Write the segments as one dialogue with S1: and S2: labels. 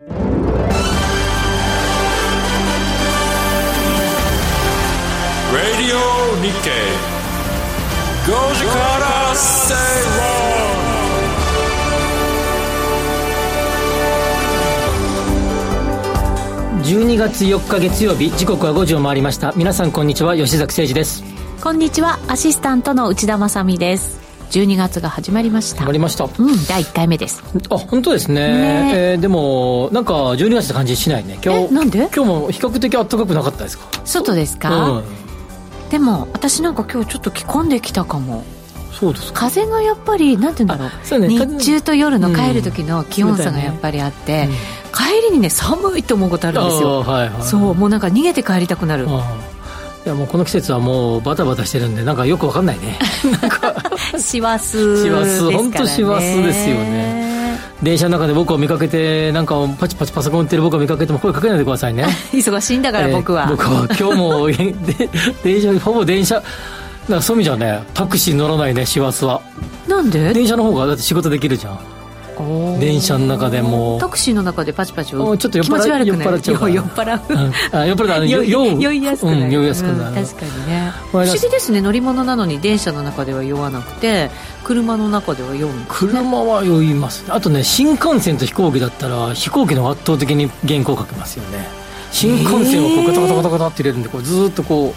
S1: Radio Nikkei. 5時から正
S2: 12月4日月曜日時刻は5時を回りました。皆さんこんにちは。吉崎誠二です。
S3: こんにちは。アシスタントの内田まさです12月が始まりました。
S2: 始まりました。
S3: うん第1回目です。
S2: あ本当ですね。
S3: ね。
S2: えーでもなんか12月って感じしないね。今日
S3: えなんで？
S2: 今日も比較的暖かくなかったですか？
S3: 外ですか、
S2: うん。
S3: でも私なんか今日ちょっと着込んできたかも。
S2: そうですか。
S3: 風がやっぱりなんて言うんだろう。
S2: ね。
S3: 日中と夜の帰る時の気温差がやっぱりあって、帰りにね寒いと思うことあるんですよ、
S2: はいはい
S3: そうもうなんか逃げて帰りたくなる
S2: いやもうこの季節はもうバタバタしてるんでなんかよくわかんないね。
S3: 師走
S2: 師走本当師走ですよね。電車の中で僕を見かけてなんかパチパチパソコン打ってる僕を見かけても声かけないでくださいね。
S3: 忙しいんだから僕は、
S2: えー僕は今日も で電車ほぼ電車だからそういう意味じゃねタクシー乗らないね師走は。
S3: なんで？
S2: 電車の方がだって仕事できるじゃん電車の中でも。う
S3: タクシーの中でパチパチ
S2: おちょっと酔っ払
S3: 気持ち悪くなる。
S2: 酔っ払っちゃうから。
S3: 酔っ払う。
S2: うん。あ酔っ払ったら
S3: 酔い
S2: 酔
S3: いやすくなる、
S2: うん酔いやすくなる、
S3: うん確かにね。不思議ですね。乗り物なのに電車の中では酔わなくて車の中では酔う
S2: 車は酔います。あとね新幹線と飛行機だったら飛行機の圧倒的に原稿書けますよね。新幹線をこうガタガタガタガタって入れるんでこうずーっとこ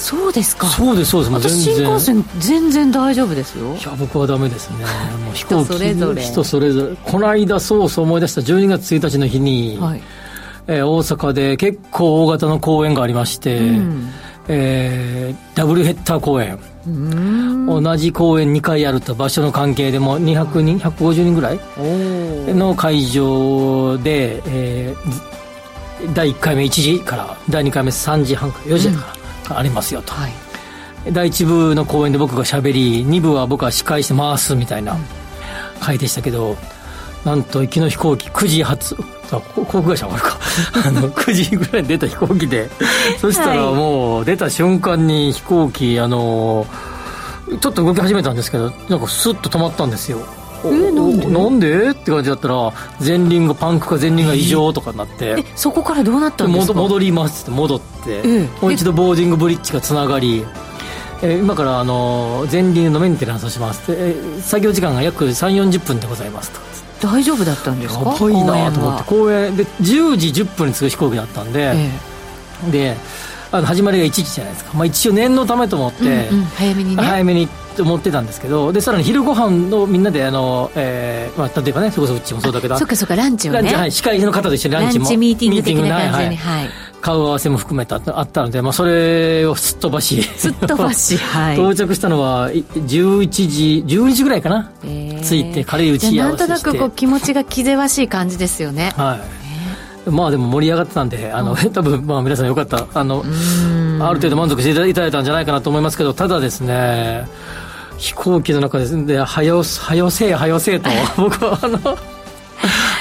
S3: そうですか。
S2: うそうですそうです。
S3: 私
S2: 然。
S3: 新幹線全然大丈夫ですよ。
S2: いや僕はダメですね。もう飛行機
S3: 人それぞれ。
S2: 人それぞれ。この間そうそう思い出した12月1日の日に、
S3: はい。
S2: えー大阪で結構大型の公演がありまして、
S3: うん。
S2: えーダブルヘッダー公演、
S3: うん。
S2: 同じ公演2回やると場所の関係でも200人150人ぐらいの会場で、えーず第1回目1時から第2回目3時半から4時からありますよと、
S3: はい。
S2: 第1部の公演で僕がしゃべり2部は僕は司会して回すみたいな回でしたけど、なんと行きの飛行機9時発航空会社はあるか。あの9時ぐらいに出た飛行機で。そしたら
S3: はい
S2: もう出た瞬間に飛行機あのちょっと動き始めたんですけどなんかスッと止まったんですよ
S3: えなんで？
S2: なんで？って感じだったら前輪がパンクか前輪が異常とかになって。
S3: えそこからどうなったんですか？
S2: 戻戻りますって戻って、
S3: ええ。
S2: もう一度ボーディングブリッジがつながり、えー今からあの前輪のメンテナンスをしますって、えー作業時間が約3 4 0分でございますと
S3: 大丈夫だったんですか？
S2: やばいなと思って公演で10時10分に着く飛行機だったんで、
S3: え。
S2: であの始まりが1時じゃないですか、まあ、一応念のためと思って、
S3: えうんうん。早めにね。
S2: 早めにと思ってたんですけどでさらに昼ご飯のみんなであの、えーまあ、例えばねそれこそうちもそうだけど
S3: そっかそっかランチをね。
S2: ランチはい、司会の方と一緒にランチも
S3: ランチミーティング的な感じ
S2: はい。
S3: にはい。
S2: 顔合わせも含めたあったので、まあ、それをすっ飛ばし。
S3: すっ飛ばし はい。
S2: 到着したのはい11時12時ぐらいかな、
S3: えー。
S2: 着いて軽い打ち
S3: じゃあ
S2: 合わせして。
S3: なんとなくこう気持ちが気ぜわしい感じですよね。
S2: はい、まあでも盛り上がってたんであの、多分まあ皆さんよかった。あのある程度満足していただいたんじゃないかなと思いますけどただですね飛行機の中ですではよはよせえはよせえと 僕はあの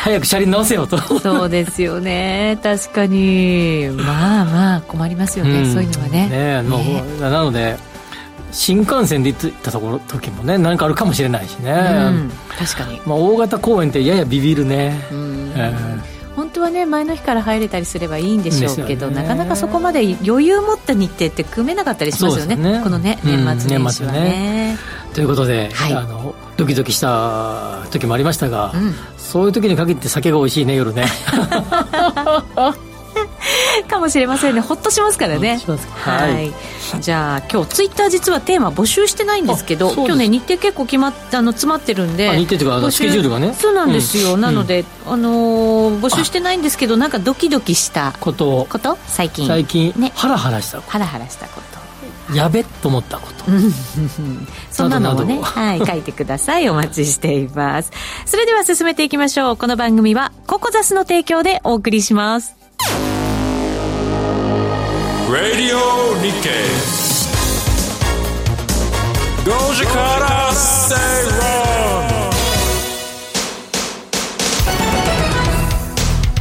S2: 早く車輪直せよと。
S3: そうですよね。確かに。まあまあ困りますよね、
S2: ん。
S3: そういうのはね。
S2: ねもう
S3: ね
S2: なので新幹線で行ったところ時もね何かあるかもしれないしね、
S3: うん。確かに。
S2: まあ、大型公園ってややビビるね、
S3: うん。
S2: え
S3: 本当はね前の日から入れたりすればいいんでしょうけど、なかなかそこまで余裕持った日程って組めなかったりしますよね。
S2: ね。
S3: このね
S2: うん
S3: 年末年始はね,、
S2: ーということで、
S3: はい。
S2: あのドキドキした時もありましたが、
S3: うん。
S2: そういう時に限って酒が美味しいね夜ね
S3: かもしれませんね。ほっとしますからね。
S2: ほっとします。
S3: は、
S2: はい。い
S3: じゃあ今日ツイッター実はテーマ募集してないんですけど今日ね日程結構決まっあの詰まってるんで
S2: あ日程というかスケジュールがね。
S3: そうなんですよ、
S2: うん。
S3: なので、あのー募集してないんですけどなんかドキドキした
S2: こと。を
S3: こと？最近。
S2: 最近、
S3: ね。
S2: ハラハラしたこ
S3: ハラハラしたこと。
S2: とやべっと思ったこと、
S3: そんなのをね、はい、書いてください。お待ちしています。それでは進めていきましょう。この番組は、ココザスの提供でお送りします。
S1: Radio Nikkei 5時から正論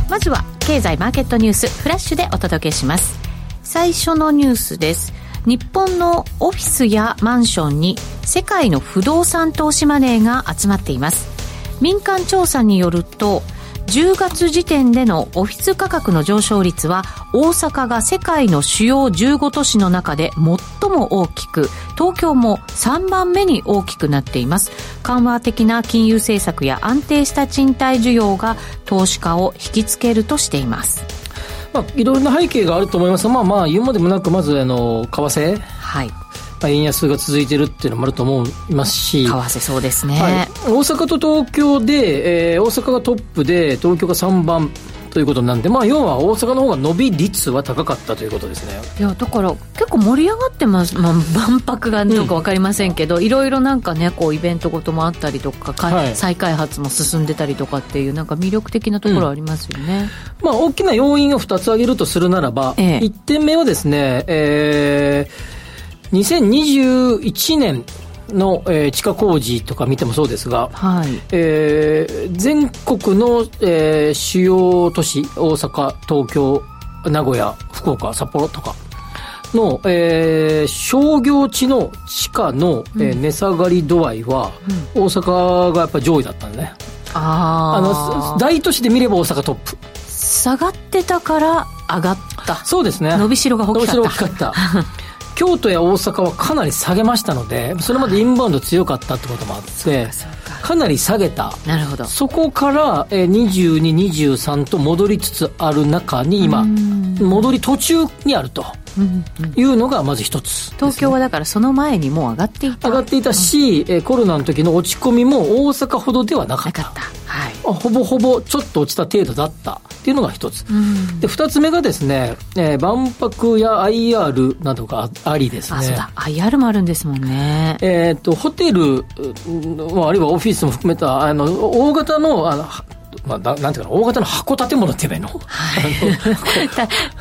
S3: まずは、経済マーケットニュース、フラッシュでお届けします。最初のニュースです。日本のオフィスやマンションに世界の不動産投資マネーが集まっています。民間調査によると、10月時点でのオフィス価格の上昇率は大阪が世界の主要15都市の中で最も大きく東京も3番目に大きくなっています。緩和的な金融政策や安定した賃貸需要が投資家を引きつけるとしています。
S2: まあ、いろいろな背景があると思います。が、まあまあ、言うまでもなく、まず、あの、為替。
S3: はい
S2: まあ、円安が続いてるっていうのもあると思いますし、
S3: 為替そうですね、
S2: はい、大阪と東京で、えー、大阪がトップで東京が3番ということなんで、まあ、要は大阪の方が伸び率は高かったということですね。
S3: いやだから結構盛り上がってます、まあ、万博がどうか分かりませんけど、うん、いろいろなんかねこうイベントごともあったりとか、はい、再開発も進んでたりとかっていうなんか魅力的なところありますよね、
S2: うん、まあ、大きな要因を2つ挙げるとするならば、ええ、1点目はですね、えー、2021年の、えー、地下工事とか見てもそうですが、はい。えー、全国の、えー、主要都市大阪東京名古屋福岡札幌とかの、えー、商業地の地価の、うん、えー、値下がり度合いは、うん、大阪がやっぱり上位だったんでね。ああの大都市で見れば大阪トップ。
S3: 下がってたから上がった。
S2: そうですね。
S3: 伸びしろが大きかった。伸
S2: びしろ大きかった 京都や大阪はかなり下げましたのでそれまでインバウンド強かったってこともあってかなり下げた。
S3: なるほど。
S2: そこから2223と戻りつつある中に今戻り途中にあるというのがまず一つ、
S3: ね、東京はだからその前にもう上がっていた。
S2: 上がっていたし、うん、コロナの時の落ち込みも大阪ほどではなかった。なかった、はい、ほぼほぼちょっと落ちた程度だったっていうのが一つ、うん、で二つ目がですね、えー、万博や IR などがありですね。あそうだ。
S3: IR もあるんですもんね。
S2: えっ、とホテル、あるいはオフィスも含めたあの大型のあのまあ、なんていうかな、大型の箱建物って言えばいいの、
S3: は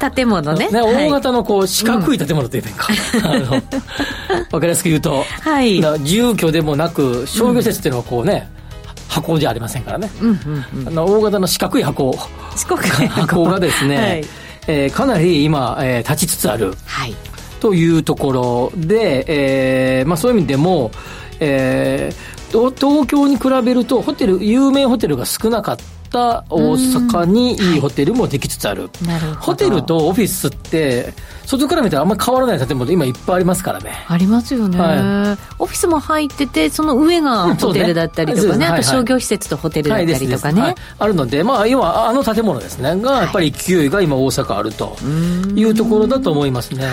S3: い、建物ね。ね
S2: 大型のこう四角い建物って言えばいいか。わ、かりやすく言うと、はい、住居でもなく、商業施設っていうのはこうね、うん、箱じゃありませんからね。あの大型の四角い箱。
S3: 四角い
S2: 箱がですね、はい、えー、かなり今、えー、立ちつつある。はい。というところで、えーまあ、そういう意味でも、えー、東京に比べるとホテル有名ホテルが少なかったった大阪にいいホテルもできつつある。なるほど。ホテルとオフィスって、外から見たらあんまり変わらない建物今いっぱいありますからね。
S3: ありますよね。はい、オフィスも入ってて、その上がホテルだったりとかね、ね。あと商業施設とホテルだったりとかね。はい。
S2: あるので、まあ、要はあの建物ですね、がやっぱり勢いが今大阪あるというところだと思いますね。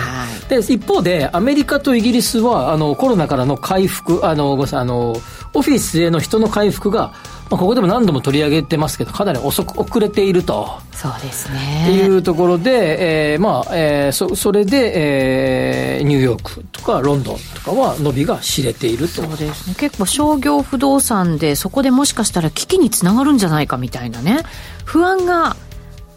S2: で、一方で、アメリカとイギリスは、あの、コロナからの回復、あの、ごめんなさい、あの、オフィスへの人の回復が、まあ、ここでも何度も取り上げてますけど、かなり遅く遅れていると。
S3: そうですね。
S2: いうところで、えー、まあ、えー、そ、それで、えー、ニューヨークとかロンドンとかは伸びが知れていると。
S3: そうですね。結構商業不動産で、そこでもしかしたら危機につながるんじゃないかみたいなね、不安が、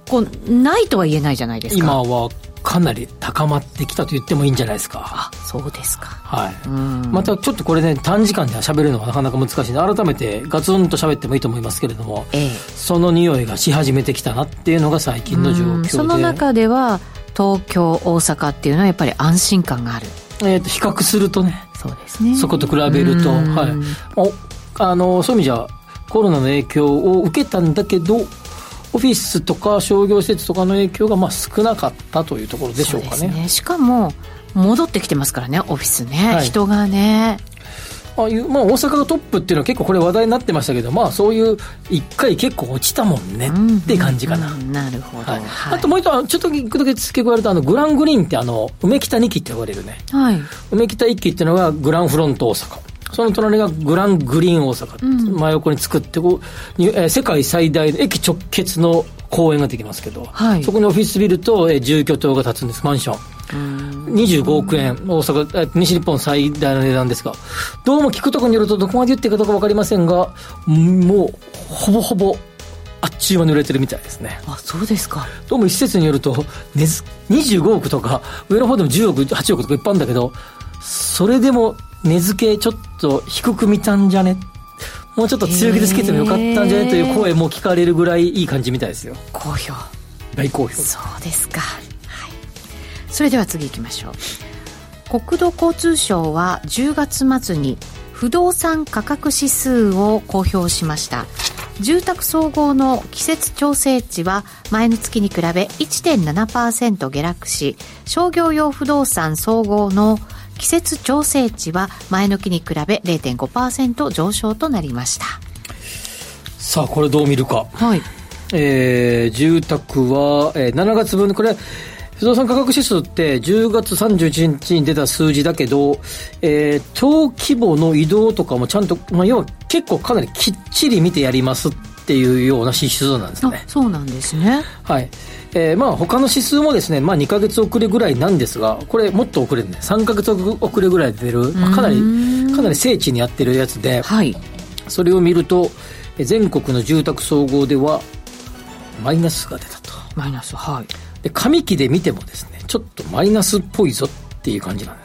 S3: こう、ないとは言えないじゃないですか。
S2: 今はかなり高まってきたと言ってもいいんじゃないですか。
S3: あ、そうですか。
S2: はい。またちょっとこれね、短時間では喋るのがなかなか難しいので、改めてガツンと喋ってもいいと思いますけれども、ええ、その匂いがし始めてきたなっていうのが最近の状況で。
S3: その中では、東京、大阪っていうのはやっぱり安心感がある。
S2: えっ、ー、と、比較するとね。
S3: そうですね。
S2: そこと比べると、はい。おあの、そういう意味じゃ、コロナの影響を受けたんだけど、オフィスとか商業施設とかの影響がまあ少なかったというところでしょうかね。ね
S3: しかも戻ってきてますからねオフィスね、はい、人がね。
S2: ああいう、まあ、大阪がトップっていうのは結構これ話題になってましたけど、まあ、そういう一回結構落ちたもんねって感じかな。うんうん、
S3: なるほど、はい、
S2: あともう一つ、ちょっと一個だけ付け加えると、あの、グラングリーンってあの、梅北2期って呼ばれるね。はい。梅北1期っていうのがグランフロント大阪。その隣がグラングリーン大阪、うん、真横に作ってこう、えー、世界最大の駅直結の公園ができますけど、はい、そこにオフィスビルと、えー、住居棟が建つんですマンション。25億円。大阪西日本最大の値段ですが。どうも聞くところによるとどこまで言ってるかどうか分かりませんがもうほぼほぼあっちゅう間に売れてるみたいですね。
S3: あそうですか。
S2: どうも一説によると、ね、25億とか上の方でも10億8億とかいっぱいあるんだけどそれでも値付けちょっと低く見たんじゃね？もうちょっと強気でつけてもよかったんじゃね？という声も聞かれるぐらいいい感じみたいですよ。
S3: 好評。
S2: 大好評。
S3: そうですか、はい、それでは次行きましょう。国土交通省は10月末に不動産価格指数を公表しました。住宅総合の季節調整値は前の月に比べ1.7%下落し商業用不動産総合の季節調整値は前の期に比べ0.5%上昇となりました
S2: さあこれどう見るか
S3: はい
S2: えー、住宅は、えー、7月分これ不動産価格指数って10月31日に出た数字だけど、えー、当規模の移動とかもちゃんと、まあ、要は結構かなりきっちり見てやりますっていうような指数なんですね。
S3: そうなんですね。
S2: はい。えー、まあ他の指数もですね、まあ2ヶ月遅れぐらいなんですが、これもっと遅れるね。3ヶ月遅れぐらいで出る、まあ、かなり、かなり精緻にやってるやつで、
S3: はい。
S2: それを見ると、全国の住宅総合では、マイナスが出たと。
S3: マイナス、はい。
S2: で上期で見てもですねちょっとマイナスっぽいぞっていう感じなんで、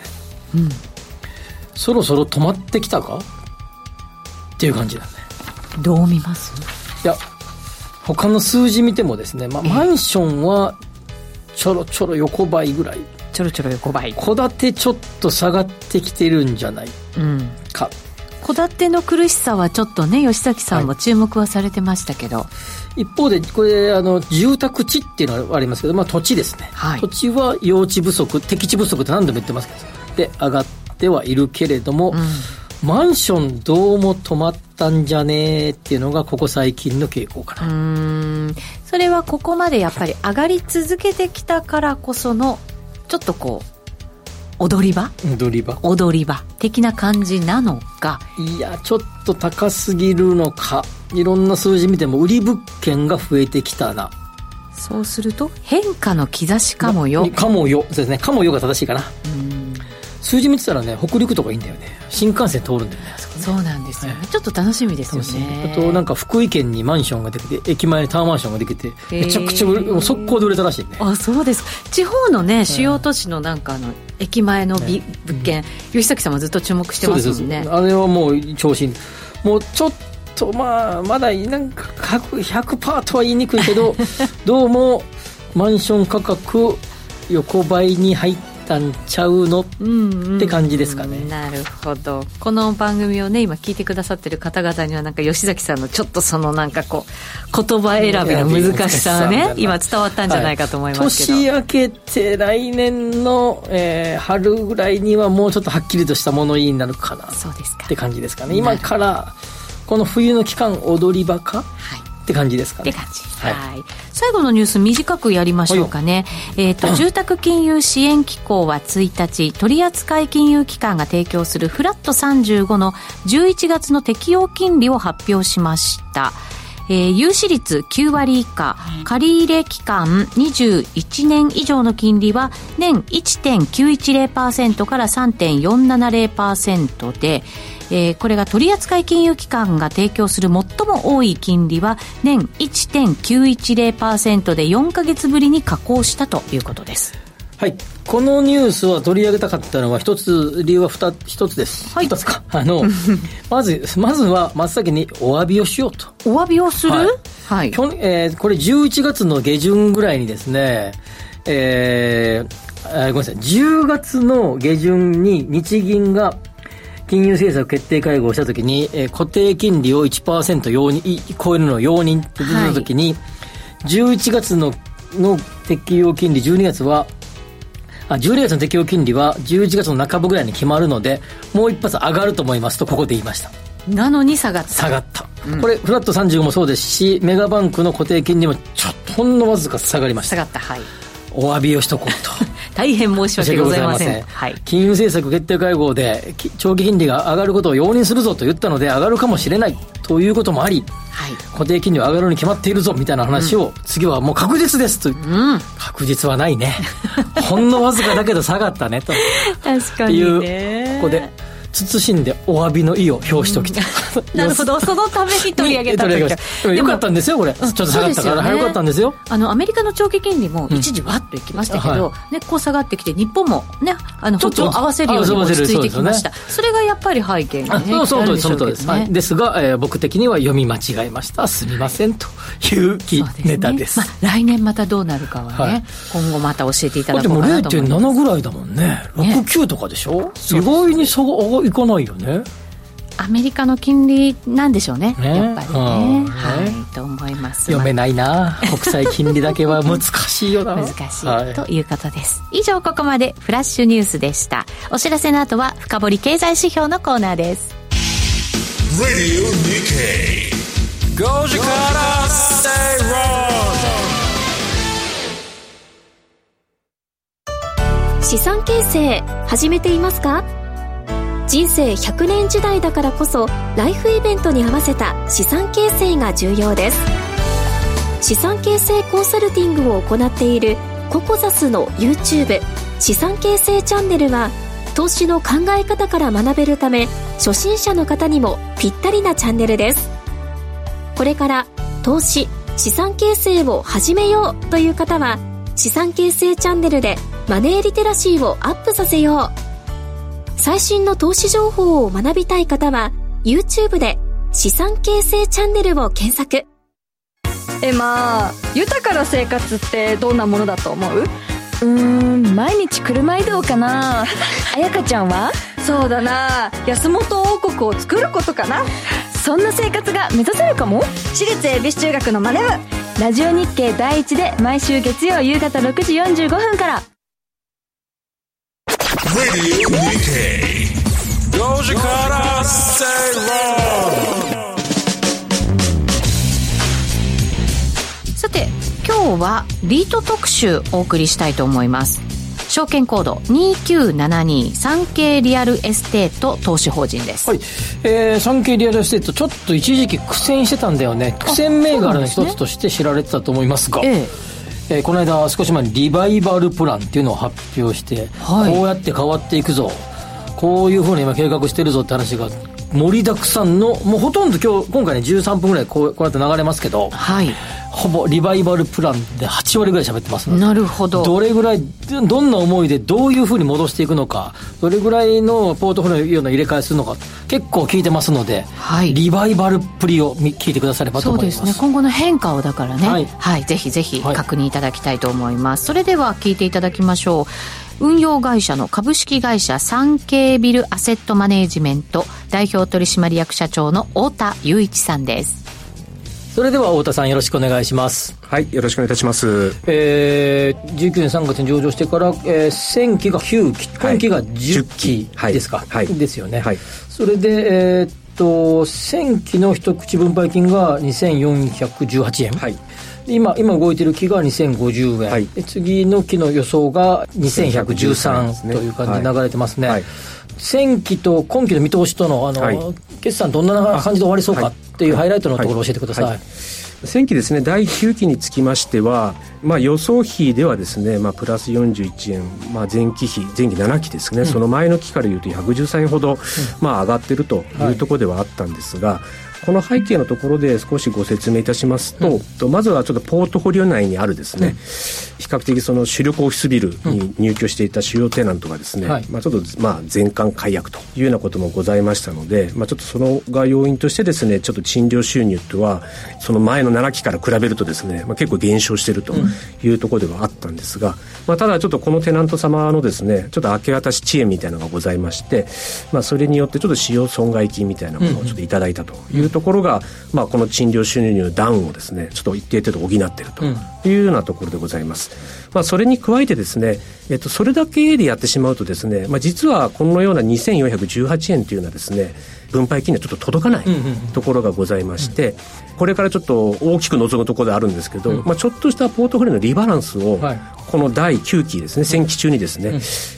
S2: うん、そろそろ止まってきたか？っていう感じなんで
S3: どう見ます？
S2: いや他の数字見てもですね、まあ、マンションはちょろちょろ横ばいぐらい。
S3: ちょろちょろ横ばい。
S2: 戸建てちょっと下がってきてるんじゃないか、
S3: 戸、建ての苦しさはちょっとね吉崎さんも注目はされてましたけど、はい。
S2: 一方で、これ、あの、住宅地っていうのがありますけど、まあ土地ですね。はい、土地は用地不足、適地不足って何度も言ってますけど、で、上がってはいるけれども、うん、マンションどうも止まったんじゃねえっていうのが、ここ最近の傾向かな。う
S3: ん。それはここまでやっぱり上がり続けてきたからこその、ちょっとこう、踊り場？
S2: 踊り場。
S3: 踊り場。的な感じなのか？
S2: いやちょっと高すぎるのか。いろんな数字見ても売り物件が増えてきたな。
S3: そうすると変化の兆しかもよ。
S2: かもよ。そうですね。かもよが正しいかな数字見てたらね北陸とかいいんだよね。新幹線通るんだよね
S3: そうなんですよ。ね、はい、ちょっと楽しみですよね。
S2: あとなんか福井県にマンションができて駅前にタワーマンションができてめちゃくちゃ速攻で売れたらしいね。
S3: あそうです。地方のね主要都市のなんかあの駅前の物件、ね、吉崎さんもずっと注目してますもんね。
S2: あれはもう調子もうちょっとまあまだなんか100%とは言いにくいけど どうもマンション価格横ばいに入ってたんちゃうの？って感じですかね、
S3: なるほど。この番組をね今聞いてくださってる方々にはなんか吉崎さんのちょっとそのなんかこう言葉選びの難しさがね今伝わったんじゃないかと思いますけど、
S2: はい、年明けて来年の、えー、春ぐらいにはもうちょっとはっきりとした物言いになるかな。そうですか。って感じですかね。今からこの冬の期間踊り場か、はいって感じですか
S3: ね。って感じ。はい。最後のニュース短くやりましょうかね。えっ、ー、と、住宅金融支援機構は1日、取扱金融機関が提供するフラット35の11月の適用金利を発表しました。えー、融資率9割以下、借入期間21年以上の金利は年1.910%から3.470%で、えー、これが取扱金融機関が提供する最も多い金利は年1.910%で4か月ぶりに下降したということです。
S2: はい。このニュースは取り上げたかったのは一つ、理由は二一つです。はい。一つか。あの、まず、まずは真っ先にお詫びをしようと。
S3: お詫びをする？はい。
S2: はい、去年、えー、これ11月の下旬ぐらいにですね、えー、ごめんなさい、10月の下旬に日銀が金融政策決定会合をしたときに、えー、固定金利を1%容認超えるのを容認って出たときに、はい、11月のの適用金利、12月は、あ12月の適用金利は11月の半ばぐらいに決まるので、もう一発上がると思いますと、ここで言いました。
S3: なのに下がった。
S2: 下がった。うん、これ、フラット35もそうですし、メガバンクの固定金利もちょっとほんのわずか下がりました。
S3: 下がった、はい。
S2: お詫びをしとこうと。
S3: 大変申し訳ございません。はい、
S2: 金融政策決定会合で長期金利が上がることを容認するぞと言ったので上がるかもしれないということもあり、はい、固定金利は上がるに決まっているぞみたいな話を、うん、次はもう確実ですと、う。ん、確実はないね。ほんのわずかだけど下がったねと。
S3: 確かに、
S2: ね、いうここで慎んでお詫びの意を表しておきたい、
S3: うん、なるほど。そのために取り上げた
S2: とよかったんですよこれ。ちょっと下がったから、ね、よかったんですよ。
S3: あのアメリカの長期金利も一時わっといきましたけど、うんはい、ね、こう下がってきて日本もねあの歩調合わせるように落ち着いてきました。そ,、れがやっぱり背景に、ね、
S2: そうそうその通りです、はい、ですが、えー、僕的には読み間違えました。すみませんというネタです、
S3: まあ、来年またどうなるかはね、はい、今後また教えていただこうかなと思います。でも
S2: 0.7ぐらいだもんね。69とかでしょ、ね、意外に差がいかないよね。
S3: アメリカの金利なんでしょうね、ね？やっぱりね。はい、と思います。
S2: 読めないな。国際金利だけは難しいよな。
S3: 難しい、はい、ということです。以上ここまでフラッシュニュースでした。お知らせの後は深掘り経済指標のコーナーです。5時から
S4: 資産形成始めていますか？人生100年時代だからこそライフイベントに合わせた資産形成が重要です。資産形成コンサルティングを行っているココザスの YouTube 資産形成チャンネルは投資の考え方から学べるため初心者の方にもぴったりなチャンネルです。これから投資資産形成を始めようという方は資産形成チャンネルでマネーリテラシーをアップさせよう。最新の投資情報を学びたい方は YouTube で資産形成チャンネルを検索。
S5: えまあ豊かな生活ってどんなものだと思う？う
S6: ーん毎日車移動かな。彩香ちゃんは？
S5: そうだな。安本王国を作ることかな。
S6: そんな生活が目指せるかも？
S5: 私立恵比寿中学のマネ
S6: 部。ラジオ日経第一で毎週月曜夕方6時45分から5時から正論さて今日はリート特集お送りしたいと思います証券コード2972サンケイリアルエステート投資法人です。
S2: はい。えー、サンケイリアルエステート、ちょっと一時期苦戦してたんだよね。苦戦銘柄の一つとして知られてたと思いますが。えええー、この間少し前にリバイバルプランっていうのを発表して、はい、こうやって変わっていくぞ。こういうふうに今計画してるぞって話が盛りだくさんのもうほとんど今日今回ね13分ぐらいこうこうやって流れますけど、はい、ほぼリバイバルプランで8割ぐらい喋ってます
S3: なるほど。
S2: どれぐらいどんな思いでどういうふうに戻していくのかどれぐらいのポートフォリオの入れ替えするのか結構聞いてますので、はい、リバイバルっぷりを聞いてくださればと思います。
S3: そうですね。今後の変化をだからね、はい、はい、ぜひぜひ確認いただきたいと思います、はい、それでは聞いていただきましょう。運用会社の株式会社産経ビルアセットマネージメント代表取締役社長の太田雄一さんです
S2: それでは太田さんよろしくお願いします。
S7: はいよろしくお願いいたします。
S2: えー、19年3月に上場してから、えー、1000期が9期今期が10期ですか、はい、ですよね、はい、それでえー、っと1000期の一口分配金が2418円。はい。今今動いてる期が2050円、はい、次の期の予想が2113という感じで流れてますね、はいはい前期と今期の見通しとのあの、はい、決算どんな感じで終わりそうかっていうハイライトのところを教えてください。はい。はい、
S7: 前期ですね第9期につきましては、まあ、予想比ではですね、まあ、プラス41円、まあ、前期比前期7期ですね、うん、その前の期からいうと113円ほど、うん、まあ、上がってるというところではあったんですが、この背景のところで少しご説明いたしますと、うん、まずはちょっとポートフォリオ内にあるですね、うん、比較的その主力オフィスビルに入居していた主要テナントがですね、うん、まあ、ちょっとまあ全館解約というようなこともございましたので、まあ、ちょっとそのが要因としてですねちょっと賃料収入とはその前の7期から比べるとですね、まあ、結構減少しているというところではあったんですが、まあ、ただちょっとこのテナント様のですねちょっと明け渡し遅延みたいなのがございまして、まあ、それによってちょっと使用損害金みたいなものをちょっといただいたというところが、まあ、この賃料収入ダウンをですねちょっと一定程度補っているというようなところでございます。まあ、それに加えてですね、えっと、それだけでやってしまうとですね、まあ、実はこのような2418円というのはですね分配金にはちょっと届かないところがございまして、これからちょっと大きく望むところであるんですけど、まあ、ちょっとしたポートフォリオのリバランスを、この第9期ですね、先期中にですね、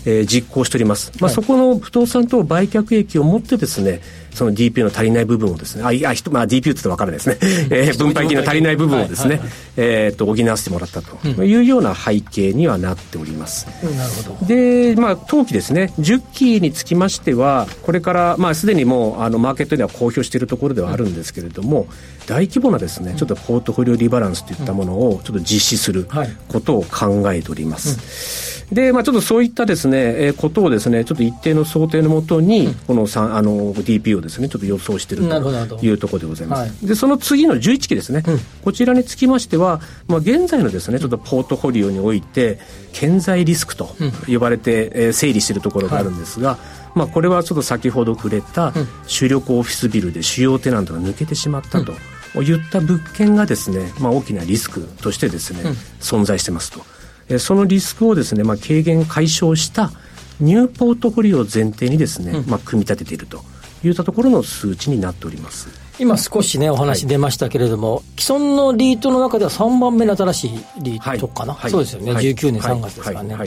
S7: えー、実行しております。まあ、そこの不動産等売却益をもってですね、その DPU の足りない部分をですね、あ、いや、まあ DPU って言って分かるですね、えー、分配金の足りない部分をですね、えっと、補わせてもらったと。いうような背景にはなっております。
S2: なるほど。
S7: で、まあ、当期ですね、10期につきましては、これから、まあ、すでにもう、あの、マーケットでは公表しているところではあるんですけれども、大規模なですね、ちょっとポートフォリオリバランスといったものをちょっと実施することを考えております。で、まあ、ちょっとそういったですね、えー、ことをですね、ちょっと一定の想定のもとに、このあの DP をですね、ちょっと予想しているというところでございます。はい、で、その次の11期ですね、うん、こちらにつきましては、まあ、現在のですね、ちょっとポートフォリオにおいて、顕在リスクと呼ばれて、えー、整理しているところがあるんですが、はい。まあ、これはちょっと先ほど触れた主力オフィスビルで主要テナントが抜けてしまったと言った物件がですね、まあ、大きなリスクとしてですね、うん、存在してますと。えそのリスクをですね、まあ、軽減解消したニューポートフォリオを前提にですね、うん、まあ、組み立てていると。いったところの数値になっております。
S2: 今少しね、お話出ましたけれども、はい、既存のリートの中では3番目の新しいリートかな、はい、そうですよね、はい、19年3月ですからね。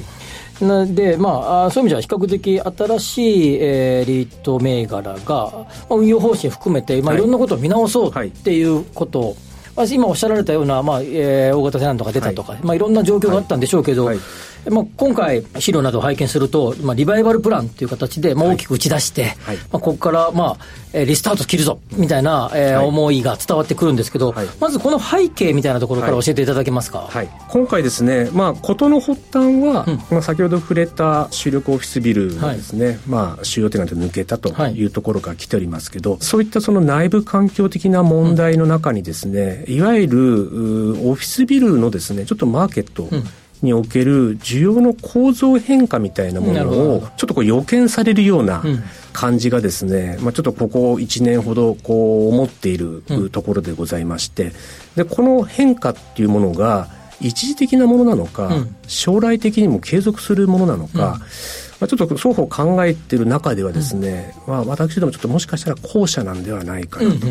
S2: なで、まあ、そういう意味じゃ比較的新しい、えー、リート銘柄が、まあ、運用方針含めて、まあ、い。ろんなことを見直そうっていうこと。を、まあ、今おっしゃられたような、まあえー、大型セナントが出たとか、はい。まあ、いろんな状況があったんでしょうけど、はいまあ、今回、資料などを拝見すると、まあ、リバイバルプランという形で、まあ、大きく打ち出して、はい、まあ、ここから、まあ、リスタート切るぞ、みたいな、えー、思いが伝わってくるんですけど、はい、まずこの背景みたいなところから教えていただけますか？
S7: はい、今回ですね、まあ、事の発端は、うん、まあ、先ほど触れた主力オフィスビルがですね、まあ、主要点が抜けたとい。うところから来ておりますけど、そういったその内部環境的な問題の中にですね、うん、いわゆるオフィスビルのですね、ちょっとマーケット、うんにおける需要の構造変化みたいなものをちょっとこう予見されるような感じがですね、まあ、ちょっとここ1年ほどこう思っているところでございまして、でこの変化っていうものが一時的なものなのか、将来的にも継続するものなのか、まあ、ちょっと双方考えている中ではですね、まあ、私どもちょっともしかしたら後者なんではないかなと。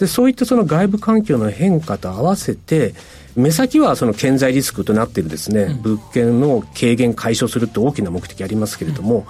S7: でそういったその外部環境の変化と合わせて目先はその顕在リスクとなっているですね、うん、物件の軽減解消すると大きな目的ありますけれども、うん、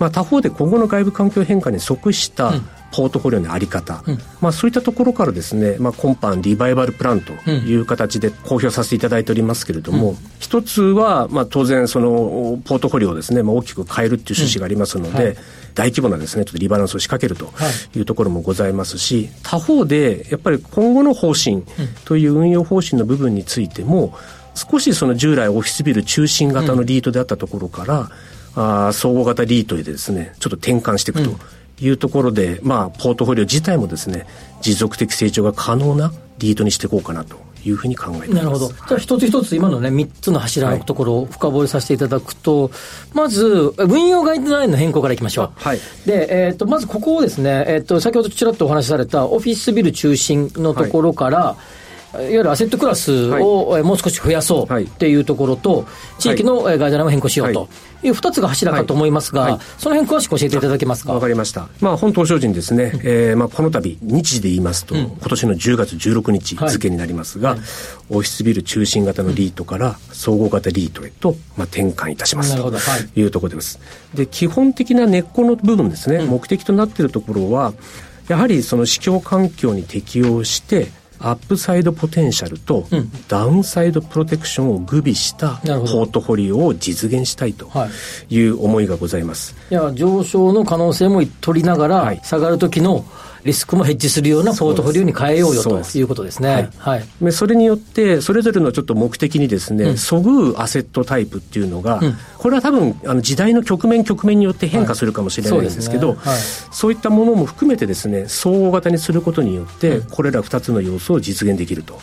S7: まあ、他方で今後の外部環境変化に即したポートフォリオの在り方、うん、まあ、そういったところからですね、まあ、今般リバイバルプランという形で公表させていただいておりますけれども、一つは、まあ、当然そのポートフォリオをですね、まあ、大きく変えるっていう趣旨がありますので、はい大規模なですね、ちょっとリバランスを仕掛けるとい。うところもございますし、はい、他方で、やっぱり今後の方針という運用方針の部分についても、少しその従来オフィスビル中心型のリートであったところから、うん、あ総合型リートへですね、ちょっと転換していくというところで、うん、まあ、ポートフォリオ自体もですね、持続的成長が可能なリートにしていこうかなというふうに考えています。なるほど。じ
S2: ゃあ一つ一つ今のね、3つの柱のところを深掘りさせていただくと、はい、まず、運用ガイドラインの変更からいきましょう。はい。で、えっ、ー、と、まずここをですね、えっ、ー、と、先ほどちらっとお話しされたオフィスビル中心のところから、はいいわゆるアセットクラスをもう少し増やそうっていうところと、地域のガイドラインを変更しようという2つが柱かと思いますが、その辺詳しく教えていただけますか？
S7: わかりました。まあ、本東証人ですね、うえー、まあ、この度、日時で言いますと、今年の10月16日付になりますが、オフィスビル中心型のリートから総合型リートへと、まあ、転換いたします。とい。うところです。で、基本的な根っこの部分ですね、目的となっているところは、やはりその市況環境に適応して、アップサイドポテンシャルとダウンサイドプロテクションを具備したポートフォリオを実現したいという思いがございます。
S2: いや上昇の可能性も取りながら、はい、下がる時のリスクもヘッジするようなポートフォリオに変えようよということですね。
S7: はい。はい、それによって、それぞれのちょっと目的にですね、うん、そぐうアセットタイプっていうのが、うん、これは多分、あの時代の局面局面によって変化するかもしれないんですけど、はいそうね。はい、そういったものも含めてですね、総合型にすることによって、これら2つの要素を実現できると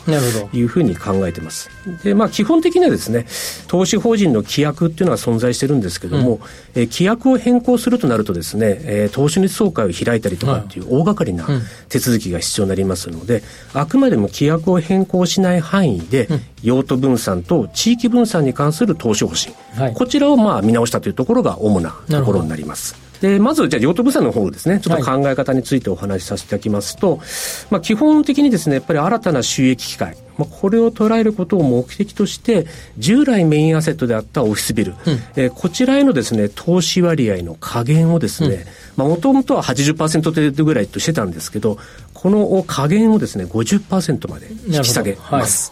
S7: いうふうに考えてます。で、まあ基本的にはですね、投資法人の規約っていうのは存在してるんですけども、うん、え規約を変更するとなるとですね、えー、投資主総会を開いたりとかっていう大掛かりな手続きが必要になりますので、あくまでも規約を変更しない範囲で、用途分散と地域分散に関する投資方針、はい、こちらをまあ見直したというところが主なところになります。で、まず、じゃあ、用途分散の方ですね、ちょっと考え方についてお話しさせていただきますと、はい、まあ、基本的にですね、やっぱり新たな収益機会、まあ、これを捉えることを目的として、従来メインアセットであったオフィスビル、うん、えー、こちらへのですね、投資割合の加減をですね、まあ、もともとは80%程度ぐらいとしてたんですけど、この加減をですね、50%まで引き下げます。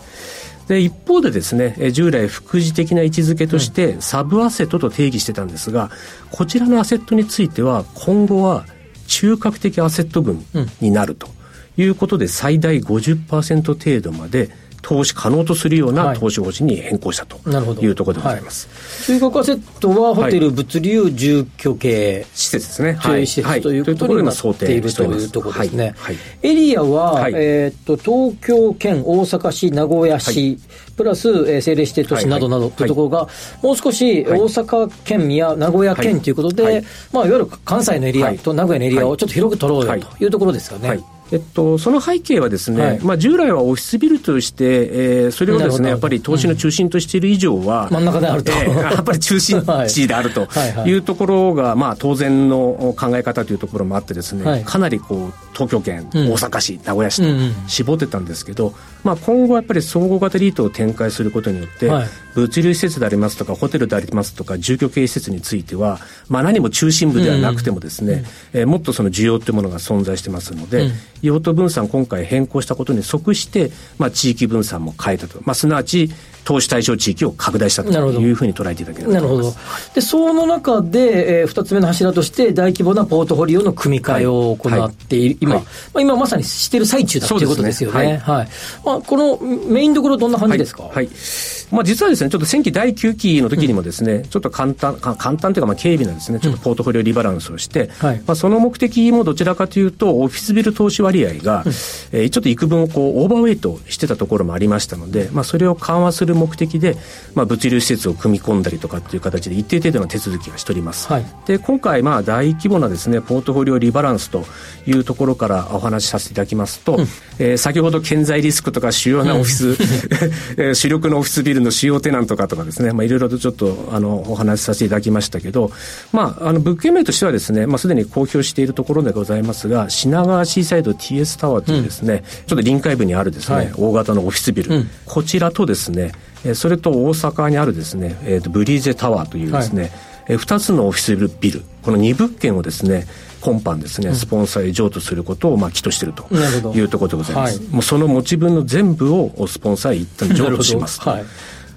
S7: で一方でですね従来副次的な位置づけとしてサブアセットと定義してたんですがこちらのアセットについては今後は中核的アセット群になるということで最大50%程度まで投資可能とするような投資方針に変更したというところでございます。
S2: 中核アセットはホテル、物流、住居系。
S7: 施設ですね。
S2: はい、施設ということになっているというところですね。はい、エリアは、えっと東京県、大阪市、名古屋市、プラス、えー、政令指定都市などなどというところが、もう少し大阪県や名古屋県ということで、まあ、いわゆる関西のエリアと名古屋のエリアをちょっと広く取ろうよというところですよね。
S7: えっと、その背景はですね、はい、まあ、従来はオフィスビルとして、えー、それをですね、やっぱり投資の中心としている以上は、
S2: うん、真ん中であると、え
S7: ー、やっぱり中心地であると い。うところが、まあ、当然の考え方というところもあってですね、はい、かなりこう、東京圏、うん、大阪市、名古屋市と絞ってたんですけど、まあ、今後やっぱり総合型リートを展開することによって、はい、物流施設でありますとか、ホテルでありますとか、住居系施設については、まあ、何も中心部ではなくてもですね、うん、えー、もっとその需要というものが存在してますので、うん、用途分散今回変更したことに即して、まあ、地域分散も変えたと、まあ、すなわち投資対象地域を拡大したというふうに捉えていただければと思います。なるほど。
S2: で、その中で、えー、2つ目の柱として、大規模なポートフォリオの組み替えを行っている、はい、今、はい、まあ、今まさにしている最中だということですよね。ね。はい、はい。まあ、このメインどころどんな感じですか、
S7: はい。まあ、実はですね、ちょっと前期第9期の時にもですね、うん、ちょっと簡単、簡単というか、まあ、軽微なですね、ちょっとポートフォリオリバランスをして、うん、まあ、その目的もどちらかというと、オフィスビル投資割合が、うん、えー、ちょっと幾分こう、オーバーウェイトしてたところもありましたので、まあ、それを緩和する目的で、まあ、物流施設を組み込んだりとかっていう形で、一定程度の手続きはしております。はい、で、今回、まあ、大規模なですね、ポートフォリオリバランスというところからお話しさせていただきますと、うん、えー、先ほど顕在リスクとか主要なオフィス、えー、主力のオフィスビルの主要テナントかとかですね、まあ、いろいろとちょっとあのお話しさせていただきましたけど、まあ、あの物件名としてはですね、まあ、すでに公表しているところでございますが、品川シーサイド TS タワーというですね、うん、ちょっと臨海部にあるですね、はい、大型のオフィスビル、うん、こちらとですね、それと大阪にあるですね、えー、とブリーゼタワーというですね、はい、えー、2つのオフィスビル、この2物件をですね、今般ですね、スポンサーへ譲渡することをまあ起としているというところでございます。もうその持ち分の全部をスポンサーへ一旦譲渡しますと。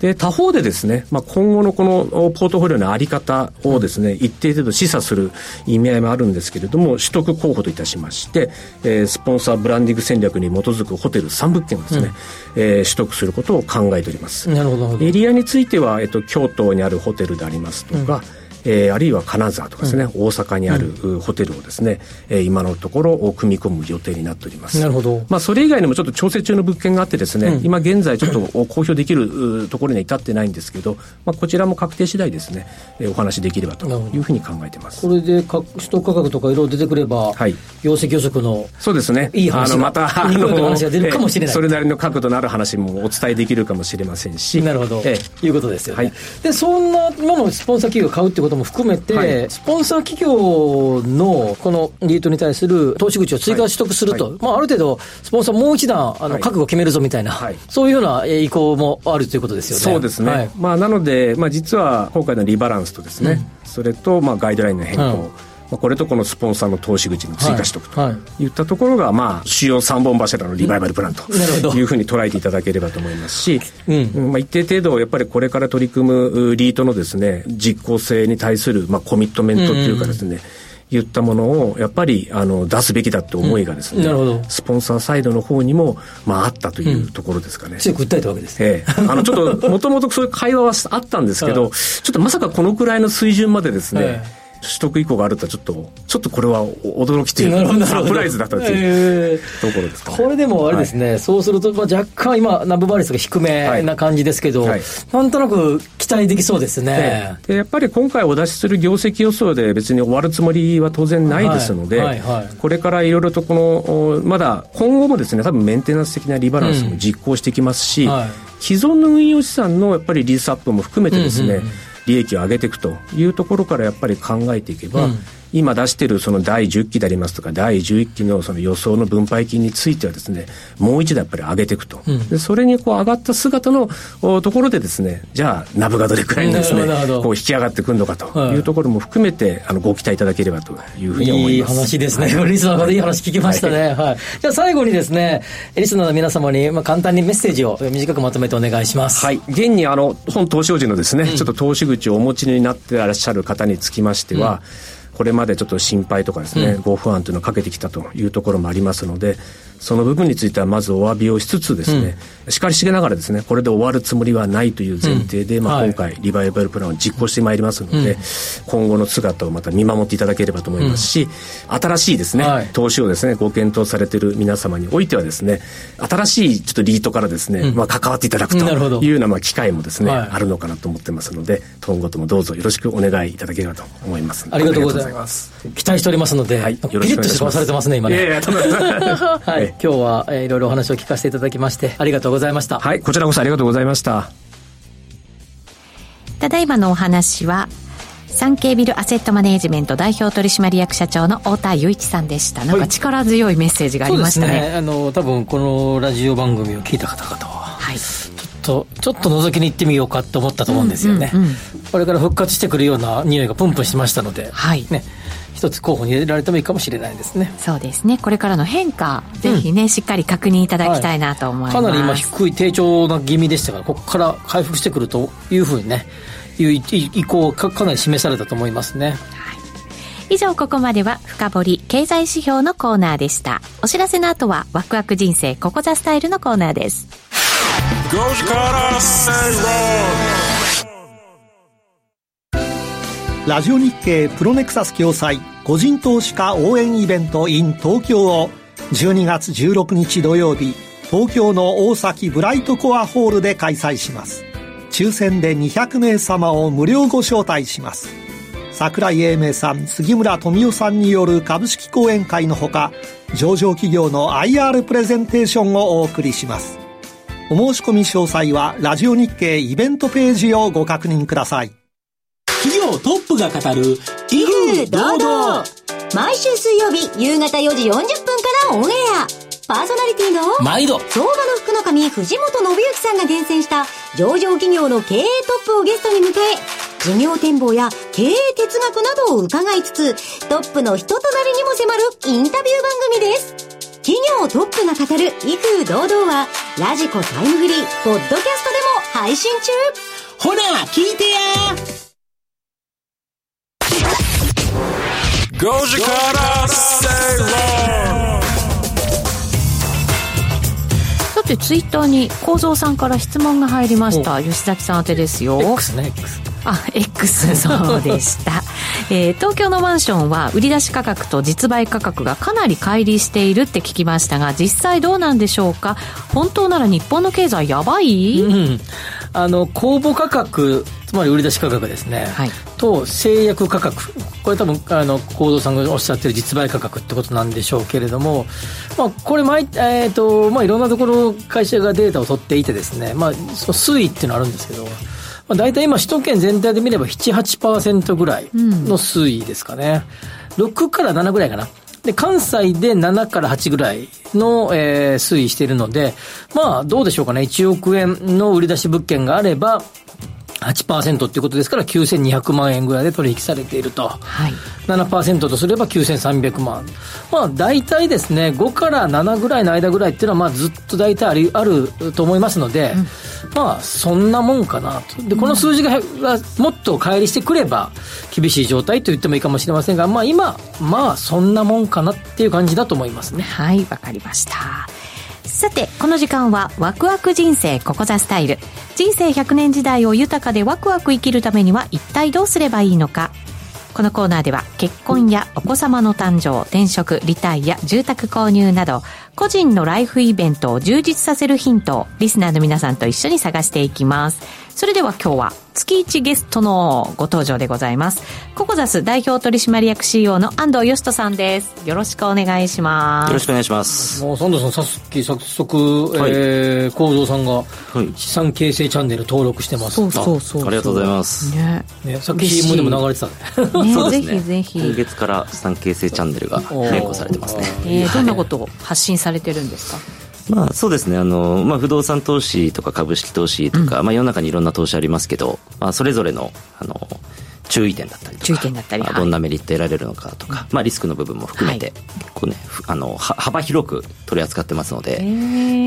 S7: で他方でですね、まあ、今後のこのポートフォリオの在り方をですね、一定程度示唆する意味合いもあるんですけれども、取得候補といたしまして、えー、スポンサーブランディング戦略に基づくホテル3物件をですね、うん、えー、取得することを考えております。
S2: なるほど。
S7: エリアについては、えっと、京都にあるホテルでありますとか、うんえー、あるいは金沢とかですね、うん、大阪にあるホテルをですね、えー、今のところ組み込む予定になっております。
S2: なるほど。
S7: まあ、それ以外にもちょっと調整中の物件があってですね、うん、今現在ちょっと公表できるところに至ってないんですけど、まあ、こちらも確定次第ですね、えー、お話しできればというふうに考えてます。
S2: これでか取得価格とかいろいろ出てくれば、はい、業績予測の
S7: そうですね。
S2: いい話
S7: あのまた あ
S2: の話が出るかもしれない。
S7: それなりの角度のある話もお伝えできるかもしれませんし。
S2: なるほど。ええ、いうことですよね。はい、でそんな今のスポンサー企業を買うってことも含めて、はい。スポンサー企業のこのリートに対する投資口を追加取得すると、はい。はい、まあ、ある程度、スポンサーもう一段、あの覚悟を決めるぞみたいな、はい、そういうような意向もあるということですよね。
S7: そうですね、まあ、なので、まあ、実は今回のリバランスとですね、うん、それとまあガイドラインの変更、うんこれとこのスポンサーの投資口に追加しておくといったところが、まあ、主要3本柱のリバイバルプランというふうに捉えていただければと思いますし、うん。まあ、一定程度、やっぱりこれから取り組むリートのですね、実効性に対する、まあ、コミットメントというかですね、うん言ったものをやっぱりあの出すべきだって思いがですね、うん、スポンサーサイドの方にも、まあ、あったというところですかね。
S2: 強く訴えたわけです、
S7: ええ、あのちょっともともとそういう会話はあったんですけど、ちょっとまさかこのくらいの水準までですね、ええ取得以降があるとちょっとちょっとこれは驚きというかサプライズだったというところですか、
S2: ね、これでもあれですね、はい、そうすると、まあ、若干今ナブバリスが低めな感じですけど、はい。はい、なんとなく期待できそうですね、
S7: でやっぱり今回お出しする業績予想で別に終わるつもりは当然ないですので、これからいろいろとこのまだ今後もですね多分メンテナンス的なリバランスも実行してきますし、うん、既存の運用資産のやっぱりリースアップも含めてですね、うんうんうん利益を上げていくというところからやっぱり考えていけば、うん。今出しているその第10期でありますとか、第11期のその予想の分配金についてはですね、もう一度やっぱり上げていくと。うん、でそれにこう上がった姿のところでですね、じゃあ、ナブがどれくらいですね、こう引き上がってくるのかというところも含めて、あの、ご期待いただければというふうに思います。いい
S2: 話ですね。はい、リスナーの方いい話聞きましたね。はい。はい、じゃあ最後にですね、リスナーの皆様に、まあ、簡単にメッセージを短くまとめてお願いします。
S7: はい。現にあの、本投資法人のですね、うん、ちょっと投資口をお持ちになっていらっしゃる方につきましては、うんこれまでちょっと心配とかですね、うん、ご不安というのをかけてきたというところもありますので、その部分についてはまずお詫びをしつつですね、うん、しかりしげながらですね、これで終わるつもりはないという前提で、うん、まあ、今回リバイバルプランを実行してまいりますので、うん、今後の姿をまた見守っていただければと思いますし、新しいですね、はい、投資をですね、ご検討されている皆様においてはですね、新しいちょっとリートからですね、まあ、関わっていただくというようなまあ機会もですね、はい、あるのかなと思ってますので、今後ともどうぞよろしくお願いいただければと思います。
S2: ありがとうござい
S1: ざいます。
S2: 期待しておりますので、はい、ピリッとしてされてますね今ね。いやいや はい、今日は、えー、いろいろお話を聞かせていただきましてありがとうございました。
S7: はいこちらこそありがとうございました。
S3: ただいまのお話は産経ビルアセットマネジメント代表取締役社長の太田雄一さんでした。なんか力強いメッセージがありましたね,、
S2: ね。あの多分このラジオ番組を聞いた方々は、はい、とちょっと覗きに行ってみようかと思ったと思うんですよね、うんうんうん、これから復活してくるような匂いがプンプンしましたので、はい。ね、一つ候補に入れられてもいいかもしれないですね。
S3: そうですね。これからの変化、ぜひねしっかり確認いただきたいなと思います、
S2: はい、かなり今低い低調な気味でしたからここから回復してくるというふうにねいう意向かかなり示されたと思いますね。はい。
S3: 以上ここまでは深掘り経済指標のコーナーでした。お知らせの後はワクワク人生ここザスタイルのコーナーです
S8: ラジオ日経プロネクサス共催個人投資家応援イベント in 東京を12月16日土曜日東京の大崎ブライトコアホールで開催します抽選で200名様を無料ご招待します。桜井英明さん、杉村富夫さんによる株式講演会のほか、上場企業の IR プレゼンテーションをお送りします。お申し込み詳細は、ラジオ日経イベントページをご確認ください。
S9: 企業トップが語る、威風堂々。
S10: 毎週水曜日夕方4時40分からオンエア。パーソナリティの
S9: 毎度。
S10: 相場の福の神藤本信之さんが厳選した上場企業の経営トップをゲストに迎え事業展望や経営哲学などを伺いつつトップの人となりにも迫るインタビュー番組です企業トップが語る威風堂々はラジコタイムフリーポッドキャストでも配信中。
S9: ほら聞いてや。
S1: 5時から正論
S3: てツイッターに幸三さんから質問が入りました。吉崎さん宛てですよ。
S2: X ね X
S3: あ X そうでした、えー、東京のマンションは売り出し価格と実売価格がかなり乖離しているって聞きましたが実際どうなんでしょうか？本当なら日本の経済やばい、う
S2: ん、あの公募価格つまり売り出し価格ですね、はい、と制約価格。これ多分あの幸三さんがおっしゃってる実売価格ってことなんでしょうけれども、まあ、これ毎、えーとまあ、いろんなところ会社がデータを取っていてですね、まあ、その推移っていうのはあるんですけど、まあ、大体今首都圏全体で見れば78%ぐらいの推移ですかね、うん、6から7ぐらいかなで、関西で7から8ぐらいの、えー、推移しているので、まあ、どうでしょうかね。1億円の売り出し物件があれば、8%っていうことですから9200万円ぐらいで取引されていると、はい、7%とすれば9300万まあ大体ですね5から7ぐらいの間ぐらいっていうのはまあずっと大体ありあると思いますので、うん、まあそんなもんかなと。でこの数字ががもっと乖離してくれば厳しい状態と言ってもいいかもしれませんがまあ今まあそんなもんかなっていう感じだと思いますね。
S3: はいわかりましたさてこの時間はワクワク人生ここザスタイル。人生100年時代を豊かでワクワク生きるためには一体どうすればいいのか。このコーナーでは結婚やお子様の誕生転職リタイア住宅購入など個人のライフイベントを充実させるヒントをリスナーの皆さんと一緒に探していきます。それでは今日は月1ゲストのご登場でございます。ココザス代表取締役 CEO の安藤義人さんです。よろしくお願いします。
S11: よろしくお願いします。
S2: もう、サンドさん、さっき早速、はい、えー、構造さんが、資産形成チャンネル登録してます。
S3: そうそうそう
S11: ありがとうございます。
S2: ね。ねさっき CM でも流れてた
S3: ね。ねそうですね。ぜひぜひ。
S11: 今月から資産形成チャンネルが変更されてますね。
S3: えー、どんなことを発信されてるんですか？
S11: まあ、そうですね。あの、まあ、不動産投資とか株式投資とか、うん、まあ、世の中にいろんな投資ありますけど、まあ、それぞれのあの注意点だったりとか
S3: 注意点だったり、
S11: まあ、どんなメリット得られるのかとか、まあ、リスクの部分も含めて、結構ねあの幅広く取り扱ってますので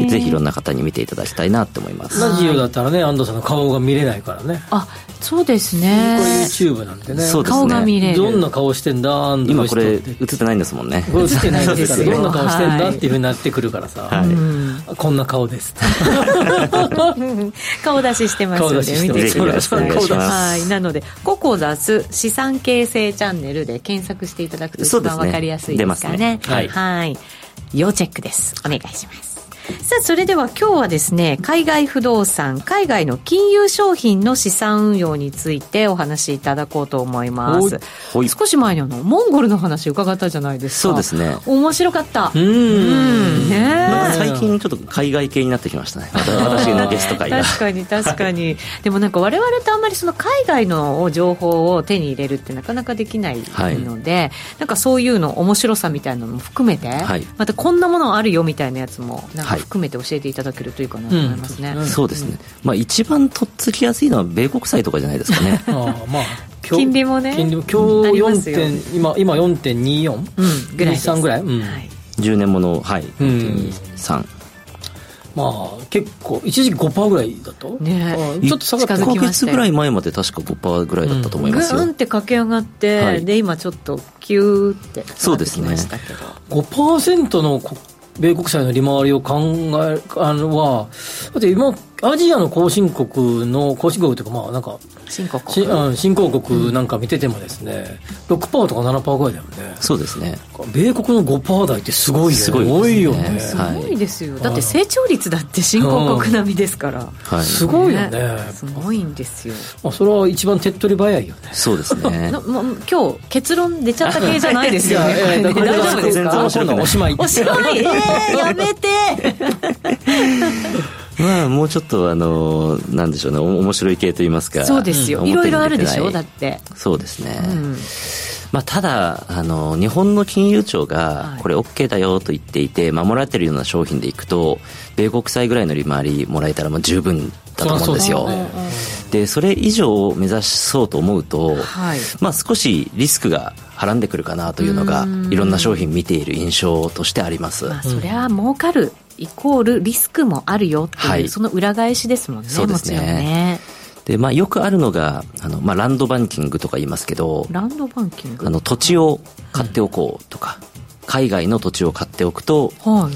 S11: ぜひいろんな方に見ていただきたいなと思います。
S2: ラジオだったらね安藤さんの顔が見れないからね。
S3: あそうですね。
S2: これ YouTube なんでね。
S11: そうです
S3: ね。顔が見れる。
S2: どんな顔してんだ
S11: 今これ映ってないんですもんね。
S2: 映ってないんですからどんな顔してんだっていうふうになってくるからさ、はい、こんな顔です
S3: 顔出ししてますので見てください。はい。なのでココザス資産形成チャンネルで検索していただくと一番わかりやすいですかね、ね、はい、はい。要チェックです。お願いしますさあそれでは今日はですね海外不動産海外の金融商品の資産運用についてお話しいただこうと思います。少し前にあのモンゴルの話伺ったじゃないです
S11: か。そうですね。
S3: 面白かった。
S11: うん。ね。最近ちょっと海外系になってきましたね。私のゲスト会が。
S3: 確かに 確かに。でもなんか我々とあんまりその海外の情報を手に入れるってなかなかできないので、はい、なんかそういうの面白さみたいなのも含めて、はい、またこんなものあるよみたいなやつもなんか含めて教えていただけるといいかなと思いますね、
S11: はいうん、そうですね、まあ、一番とっつきやすいのは米国債とかじゃないですかね。あ
S3: まあ金利もね
S2: 金利も今日4点今今4.24、うん、ぐらい3ぐらい、うん。はい、
S11: 10年ものはい。4.23、
S2: まあ結構一時期5%ぐらいだと、ね、
S11: ちょっと下がって1か月ぐらい前まで確か5%ぐらいだったと思いますよ、
S3: うん、グンって駆け上がって、はい、で今ちょっとキューって
S11: そうですね。
S2: 5%の米国債の利回りを考えあのはだって今アジアの後進国の後進国というかまあなんか
S3: 新興国。
S2: 新興国なんか見ててもですね、うん、6%とか7%ぐらいだよね。
S11: そうですね。
S2: 米国の5%台ってすごいよね。すごいよね。
S3: すごいですよ、だって成長率だって新興国並みですから、
S2: はい、すごいよね。
S3: すごいんですよ、
S2: まあ、それは一番手っ取り早いよね。
S11: そうですね。
S3: もう今日結論出ちゃった系じゃないですよね。大丈夫です。か？
S2: おしまい。
S3: おしまい。えー、やめて
S11: まあもうちょっとあのなんでしょうね面白い系と言いますか。
S3: そうですよ。いろいろあるでしょだって。
S11: そうですね、うん。まあ、ただあの、日本の金融庁がこれ OK だよと言っていて、守られてるような商品でいくと、米国債ぐらいの利回りもらえたらもう十分だと思うんですよ。でそれ以上を目指そうと思うと、はい、まあ、少しリスクがはらんでくるかなというのがいろんな商品見ている印象としてあります、
S3: まあ、それは儲かるイコールリスクもあるよっていう、はい、その裏返しですもんね
S11: そうですね。ね。で、まあ、よくあるのがあの、まあ、ランドバンキングとか言いますけど
S3: ランドバンキング？
S11: あの土地を買っておこうとか、うん、海外の土地を買っておくと、はい、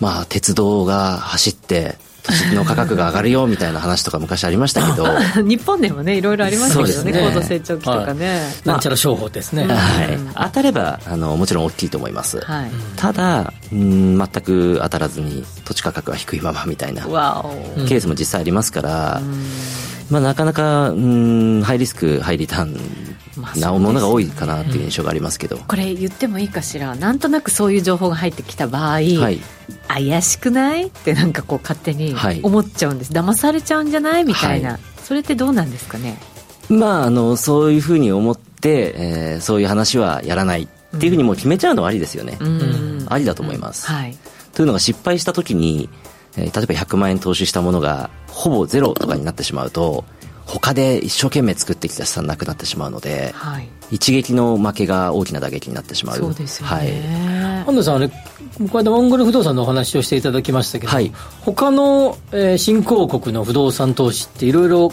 S11: まあ、鉄道が走って土地の価格が上がるよみたいな話とか昔ありましたけど。
S3: 日本でもねいろいろありましたけどね、ね、高度成長期とかね、はい、
S2: なんちゃら商法ですね、はい、
S11: 当たればあのもちろん大きいと思います、はい、ただうん全く当たらずに土地価格は低いままみたいな。ケースも実際ありますから、まあ、なかなかうんハイリスクハイリターンなものが多いかなっていう印象がありますけど、
S3: これ言ってもいいかしら。なんとなくそういう情報が入ってきた場合、はい、怪しくない？ってなんかこう勝手に思っちゃうんです、はい、騙されちゃうんじゃない？みたいな、はい、それってどうなんですかね？
S11: まああのそういうふうに思って、えー、そういう話はやらないっていうふうにもう決めちゃうのはありですよね、うん、ありだと思います、はい、というのが失敗した時に、えー、例えば100万円投資したものがほぼゼロとかになってしまうと他で一生懸命作ってきた資産なくなってしまうので、はい、一撃の負けが大きな打撃になってしまう。
S3: そうですよね、はい、
S2: 安藤さんあれこの間モンゴル不動産のお話をしていただきましたけど、はい、他の、えー、新興国の不動産投資っていろいろ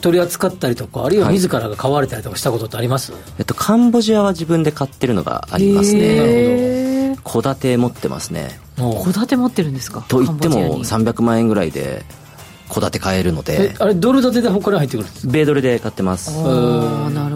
S2: 取り扱ったりとかあるいは自らが買われたりとかしたことってあります、はい、
S11: えっと、カンボジアは自分で買ってるのがありますね。なるほど。戸建て持ってますね。
S3: 戸建て持ってるんですか？
S11: と言っても300万円ぐらいで戸建て買えるので。
S2: あれドル建てで他に入ってくるんです
S11: 米ドルで買ってます。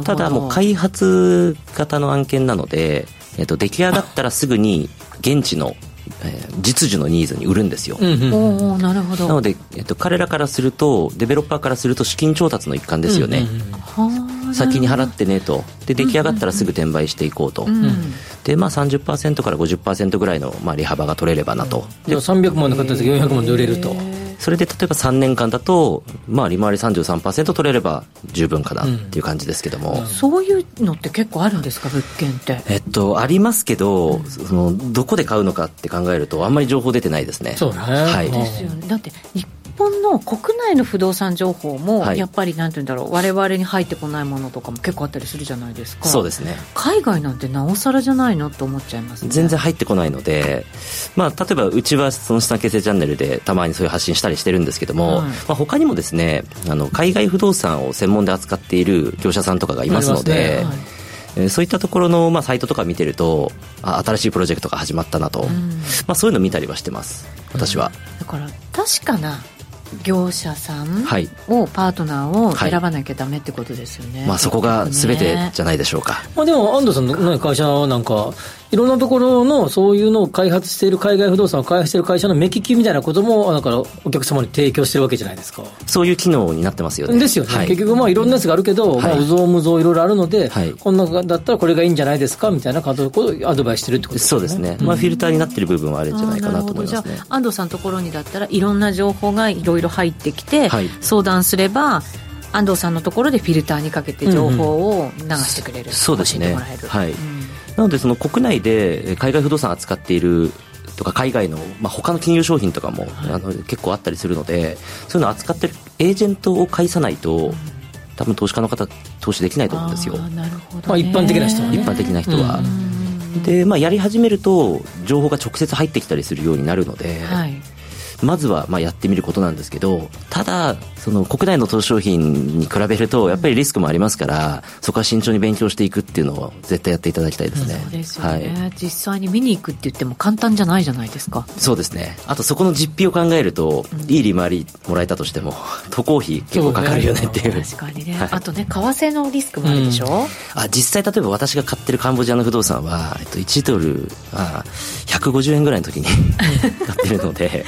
S11: ただもう開発型の案件なので、えっと、出来上がったらすぐに現地のえー、実需のニーズに売るんですよ、
S3: うんうん、なるほど。
S11: なので、えっと、彼らからするとデベロッパーからすると資金調達の一環ですよね、うんうん、先に払ってねと。で出来上がったらすぐ転売していこうと、うん。うん、でまあ30%から50%ぐらいの、まあ、利幅が取れればなと、
S2: うん、で300万の方で400万で売れると。
S11: それで例えば3年間だと、まあ、利回り33%取れれば十分かなっていう感じですけども、うん、
S3: そういうのって結構あるんですか？物件って。
S11: えっとありますけど、うん、そのどこで買うのかって考えるとあんまり情報出てないですね。
S2: そうね、はい、
S3: ですよね。だって日本の国内の不動産情報も、やっぱりなんて言うんだろう我々に入ってこないものとかも結構あったりするじゃないですか。
S11: そうですね。
S3: 海外なんてなおさらじゃないのと思っちゃいます、ね、
S11: 全然入ってこないので、まあ、例えばうちはその資産形成チャンネルでたまにそういう発信したりしてるんですけども、はい。まあ、他にもですねあの海外不動産を専門で扱っている業者さんとかがいますので、えそういったところの、まあ、サイトとか見てるとあ新しいプロジェクトが始まったなと、うん、まあ、そういうの見たりはしてます。私は。
S3: だから確かな業者さん
S11: はい。
S3: をパートナーを選ばなきゃダメってことですよね、
S11: まあそこが全てじゃないでしょうか、
S2: まあ、でも安藤さんの、ね、会社なんかいろんなところのそういうのを開発している海外不動産を開発している会社の目利きみたいなこともだからお客様に提供してるわけじゃないですか。
S11: そういう機能になってますよね。
S2: ですよね、
S11: はい。
S2: 結局まあいろんなやつがあるけど、
S11: はい。
S2: まあ、うぞうむぞういろいろあるので、
S11: はい。
S2: こんなだったらこれがいいんじゃないですかみたいなことをアドバイスしてるってことですね。
S11: そうですね、まあ、フィルターになってる部分はあるんじゃないかなと思いますね。
S3: 安藤さんのところにだったらいろんな情報がいろいろ入ってきて、
S11: はい。
S3: 相談すれば安藤さんのところでフィルターにかけて情報を流してくれる、
S11: そうですね。
S3: 教えてもらえる、
S11: はい。なのでその国内でえー海外不動産扱っているとか海外の、まあ、他の金融商品とかも、あの結構あったりするのでそういうのを扱ってるエージェントを介さないと、多分投資家の方投資できないと思うんですよ。
S3: なるほど、ね。
S2: まあ一般的な人はね。
S11: 一般的な人は、で、まあ、やり始めると情報が直接入ってきたりするようになるので、
S3: はい
S11: まずはまあやってみることなんですけどただその国内の投資商品に比べるとやっぱりリスクもありますからそこは慎重に勉強していくっていうのを絶対やっていただきたいですね、
S3: そうですよね、
S11: はい。
S3: 実際に見に行くって言っても簡単じゃないじゃないですか。
S11: そうですね。あとそこの実費を考えると、いい利回りもらえたとしても 渡航費結構かかるよねっていう。
S3: 確かにね、
S11: はい。
S3: あとね為替のリスクもあるでしょ、
S11: あ実際例えば私が買ってるカンボジアの不動産は、えっと、1ドルあ150円ぐらいの時に 買ってるので、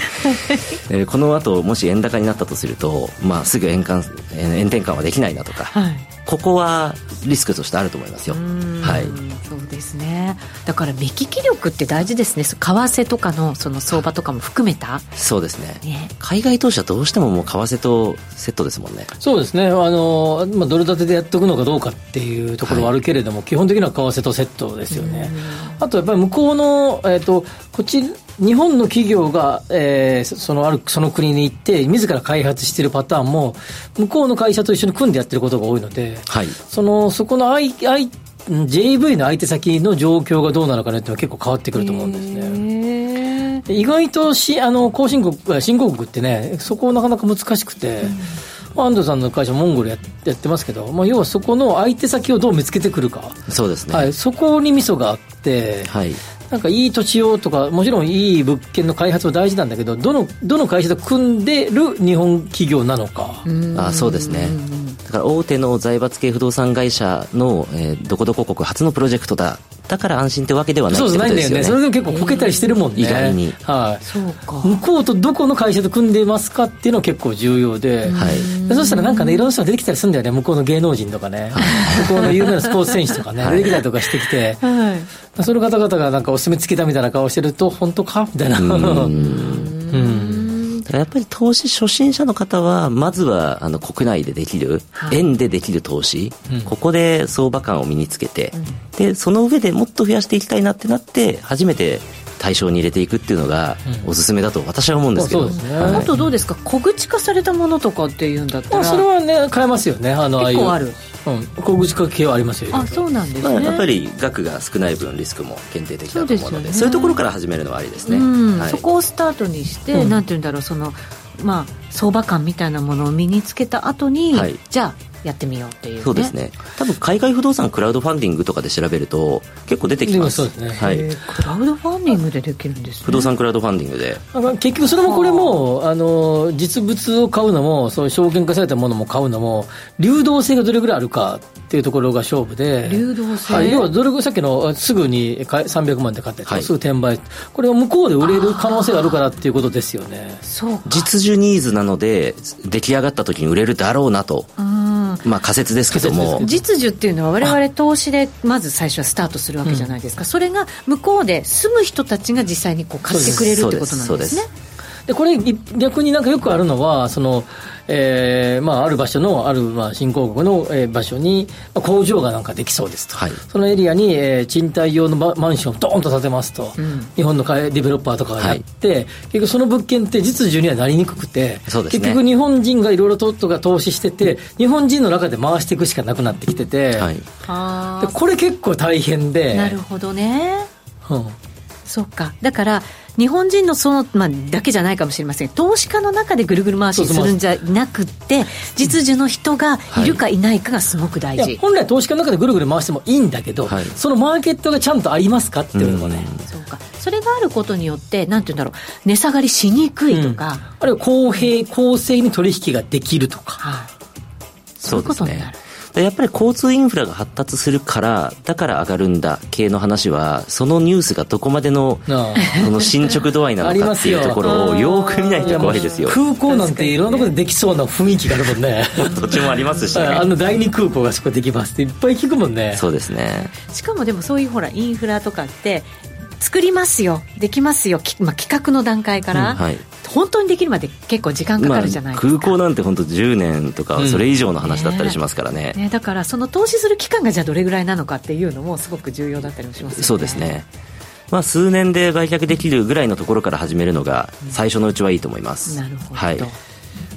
S11: えーこの後もし円高になったとすると、まあ、すぐ円換円転換はできないなとか、ここはリスクとしてあると思いますよ。はい。
S3: そうですね。だから目利き力って大事ですね。為替とかのその相場とかも含めた。
S11: そうですね。
S3: ね。
S11: 海外投資はどうしてももう為替とセットですもんね。
S2: そうですね、あのまあ、ドル建てでやっておくのかどうかっていうところはあるけれども、基本的には為替とセットですよね。あとやっぱり向こうの、えー、とこっち日本の企業が、えーそのあるその国に行って自ら開発しているパターンも向こうの会社と一緒に組んでやってることが多いので
S11: はい。
S2: そのそこの I I JV の相手先の状況がどうなのかねってのは結構変わってくると思うんですね。意外としあの後進国新興国ってねそこなかなか難しくて、まあ安藤さんの会社モンゴルややってますけど、まあ、要はそこの相手先をどう見つけてくるか、
S11: そうですね。
S2: はい、そこにミソがあって、
S11: はい
S2: なんかいい土地をとかもちろんいい物件の開発も大事なんだけどどのどの会社と組んでる日本企業なのか、
S11: あそうですね。だから大手の財閥系不動産会社の、えーどこどこ国初のプロジェクトだだから安心ってわけではない
S2: そう
S11: ですよね。
S2: それでも結構こけたりしてるもんね、
S11: 意外に。
S2: はい、
S3: そうか。
S2: 向こうとどこの会社と組んでますかっていうのは結構重要で、
S11: はい。
S2: でそしたらなんかねいろんな人が出てきたりするんだよね。向こうの芸能人とかね。向こうの有名なスポーツ選手とかね、
S11: はい。
S2: 出てきたりとかしてきて、
S3: はい
S2: その方々がなんかお墨付きだみたいな顔してると本当か？みたいな。うん。
S11: やっぱり投資初心者の方はまずはあの国内でできる、円でできる投資、ここで相場感を身につけて、でその上でもっと増やしていきたいなってなって初めて対象に入れていくっていうのがおすすめだと私は思うんですけど、
S2: そうですね。
S11: はい。
S3: あとどうですか？小口化されたものとかっていうんだったら。
S2: まあそれはね買えますよね。あの
S3: 結構ある。
S2: ああいう、うん、小口化系はありますよ。
S3: あそうなんです
S11: まあ、
S3: ね、
S11: やっぱり額が少ない分リスクも限定的だと思うのでそう
S3: ね。
S11: いうところから始めるのはありですね、
S3: うん。
S11: はい。
S3: そこをスタートにして、
S2: うん。
S3: なんて言うんだろうそのまあ相場感みたいなものを身につけた後に、
S11: はい。
S3: じゃあやってみようっていうね。
S11: そうですね。多分海外不動産クラウドファンディングとかで調べると結構出てきます。
S2: でもそうですね。
S11: はい、
S3: えークラウドファンディングでできるんですね。
S11: 不動産クラウドファンディングで。
S2: 結局それもこれもあの実物を買うのもそういう証券化されたものも買うのも流動性がどれぐらいあるかっていうところが勝負で。
S3: 流動性？
S2: はい、要はどれぐらいさっきのすぐに買い300万で買ったやつ。を
S11: はい。
S2: すぐ転売、これは向こうで売れる可能性があるからっていうことですよね。
S3: そうか。
S11: 実需ニーズなので出来上がった時に売れるだろうなと、
S3: うん
S11: まあ仮説ですけども。
S3: 実需っていうのは我々投資でまず最初はスタートするわけじゃないですか、それが向こうで住む人たちが実際にこう買ってくれるってことなんですね。
S2: でこれい逆になんかよくあるのはその、えーまあ、ある場所のある、まあ、新興国の、えー場所に、まあ、工場がなんかできそうですと、
S11: はい。
S2: そのエリアに、えー賃貸用のママンションをドーンと建てますと、日本のかディベロッパーとかがやって、結局その物件って実需にはなりにくくて、
S11: そうですね。
S2: 結局日本人がいろいろととか投資してて日本人の中で回していくしかなくなってきてて、
S11: はい
S3: あ
S2: でこれ結構大変で
S3: なるほどね
S2: うん
S3: そうか。だから日本人のその、まあ、だけじゃないかもしれません。投資家の中でぐるぐる回しするんじゃなくて実需の人がいるかいないかがすごく大事、
S2: 本来投資家の中でぐるぐる回してもいいんだけど、はい、そのマーケットがちゃんとありますかっていうのもね、
S3: そうか。それがあることによってなんて言うんだろう。値下がりしにくいとか、うん、あ
S2: るいは公平公正に取引ができるとか、はい、
S3: そういうことになる
S11: やっぱり交通インフラが発達するから、だから上がるんだ系の話は、そのニュースがどこまでの、この進捗度合いなのかっていうところをよく見ないと怖いですよ。
S2: 空港なんていろんなことでできそうな雰囲気があるもんね。
S11: 土地もありますし、ね、
S2: あの第二空港がそこできますっていっぱい聞くもんね。
S11: そうですね。
S3: しかもでもそういうほら、インフラとかって、作りますよできますよ、まあ、企画の段階から、うんはい、本当にできるまで結構時間かかるじゃないですか、
S11: まあ、空港なんて本当10年とかそれ以上の話だったりしますからね。
S3: うんねね、だからその投資する期間がじゃあどれぐらいなのかっていうのもすごく重要だったりもします、ね、
S11: そうですね。まあ、数年で売却できるぐらいのところから始めるのが最初のうちはいいと思います、
S3: うん、なるほど、
S11: はい、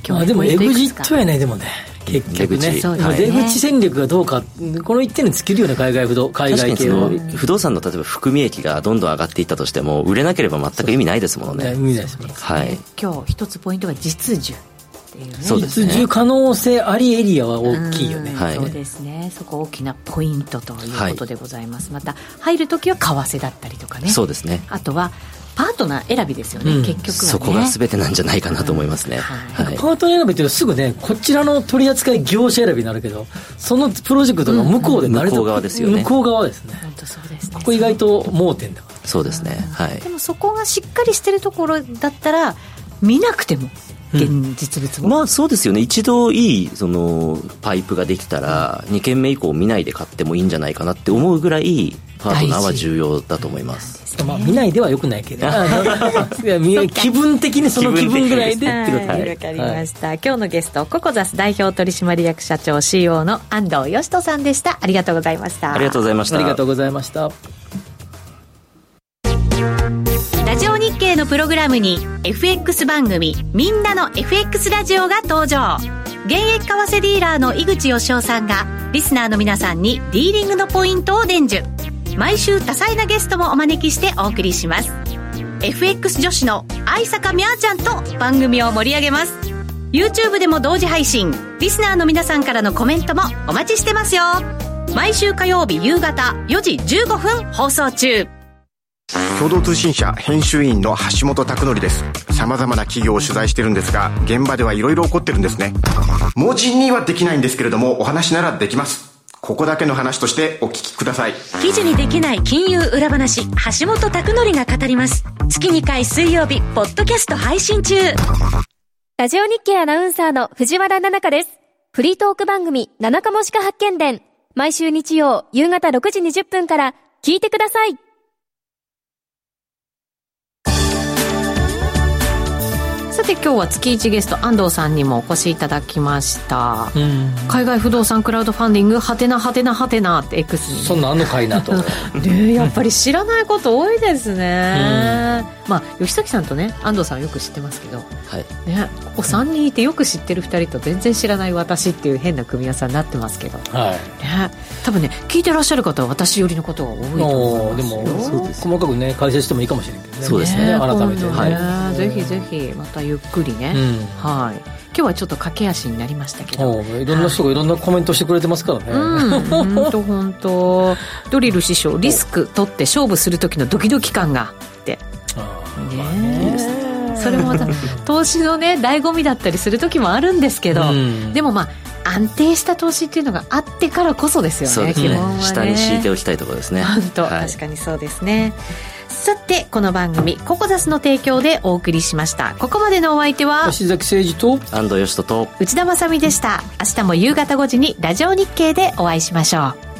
S2: まあ、でもエグジットやねでもね結局ね。出口,、出口戦略がどうかこの一点に尽きるような海外不動海外系
S11: は不動産の例えば含み益がどんどん上がっていったとしても売れなければ全く意味ないですもんね。
S2: 意味ないですもんね、
S11: はい、
S3: 今日一つポイントが実需ね、
S2: そうですね、実需可能性ありエリアは大きいよね、
S3: はい、そうですね。そこ大きなポイントということでございます、はい、また入る時は為替だったりとかね。
S11: そうですね。
S3: あとはパートナー選びですよね、うん、結局は、ね、
S11: そこが全てなんじゃないかなと思いますね、
S2: はい。はい、パートナー選びっていうとすぐねこちらの取扱業者選びになるけどそのプロジェクトが向こうで
S11: 向こう側ですよね。
S2: 向こう側ですね。
S3: 本当そうですね
S2: ここ意外と盲点だから。
S11: そうですね。はい。
S3: でもそこがしっかりしてるところだったら見なくても現実物も、
S11: うん、まあそうですよね。一度いいそのパイプができたら、2軒目以降見ないで買ってもいいんじゃないかなって思うぐらいパートナーは重要だと思います。
S2: まあ、見ないではよくないけど。気分的にその気分ぐらいでってこと。
S3: わ、はい、かりました、はい、今日のゲストココザス代表取締役社長 CEO の安藤義人さんでしたありがとうござい。ました
S11: ありがとうござい。ました
S2: ありがとうござい。ました
S6: ラジオ日経のプログラムに FX 番組みんなの FX ラジオが登場現役為替ディーラーの井口義雄さんがリスナーの皆さんにディーリングのポイントを伝授毎週多彩なゲストもお招きしてお送りします。FX 女子の愛坂みゃーちゃんと番組を盛り上げます。YouTube でも同時配信。リスナーの皆さんからのコメントもお待ちしてますよ。毎週火曜日夕方4時15分放送中。
S12: 共同通信社編集員の橋本拓則です。様々な企業を取材してるんですが現場ではいろいろ起こってるんですね。文字にはできないんですけれどもお話ならできます。ここだけの話としてお聞きください。
S6: 記事にできない金融裏話橋本拓則が語ります。月2回水曜日ポッドキャスト配信中。
S4: ラジオ日経アナウンサーの藤原奈々香です。フリートーク番組七日もしか発見伝。毎週日曜夕方6時20分から聞いてください
S3: さて今日は月1ゲスト安藤さんにもお越しいただきました、海外不動産クラウドファンディングはてなはてなはてなって X に
S2: そんなあんのかいなと。
S3: ねやっぱり知らないこと多いですね、まあ吉崎さんとね安藤さんよく知ってますけど、は
S11: い。
S3: ね、ここ3人いてよく知ってる2人と全然知らない私っていう変な組み合わせになってますけど、
S2: はい。
S3: ね、多分ね聞いてらっしゃる方は私寄りのことが多いと思いますよ。でも
S2: 細かくね解説してもいいかもしれないけどね。
S11: そうですね。
S2: 改めて、ね、
S3: はい、ぜひぜひまたゆっくりね、うん、はい。今日はちょっと駆け足になりましたけど。
S2: いろんな人がい。ろんなコメントしてくれてますからね、
S3: 本当本当。ドリル師匠リスク取って勝負する時のドキドキ感が。ってね。それもまた投資のね醍醐味だったりする時もあるんですけど、うん、でもまあ安定した投資っていうのがあってからこそですよね、ね、基本はね。
S11: 下に敷いておきたいところですね。
S3: 本当、はい、確かにそうですね。さてこの番組ココザスの提供でお送りしました。ここまでのお相手は
S2: 吉崎誠二と
S11: 安藤義人と。
S3: 内田まさでした。明日も夕方5時にラジオ日経でお会いしましょう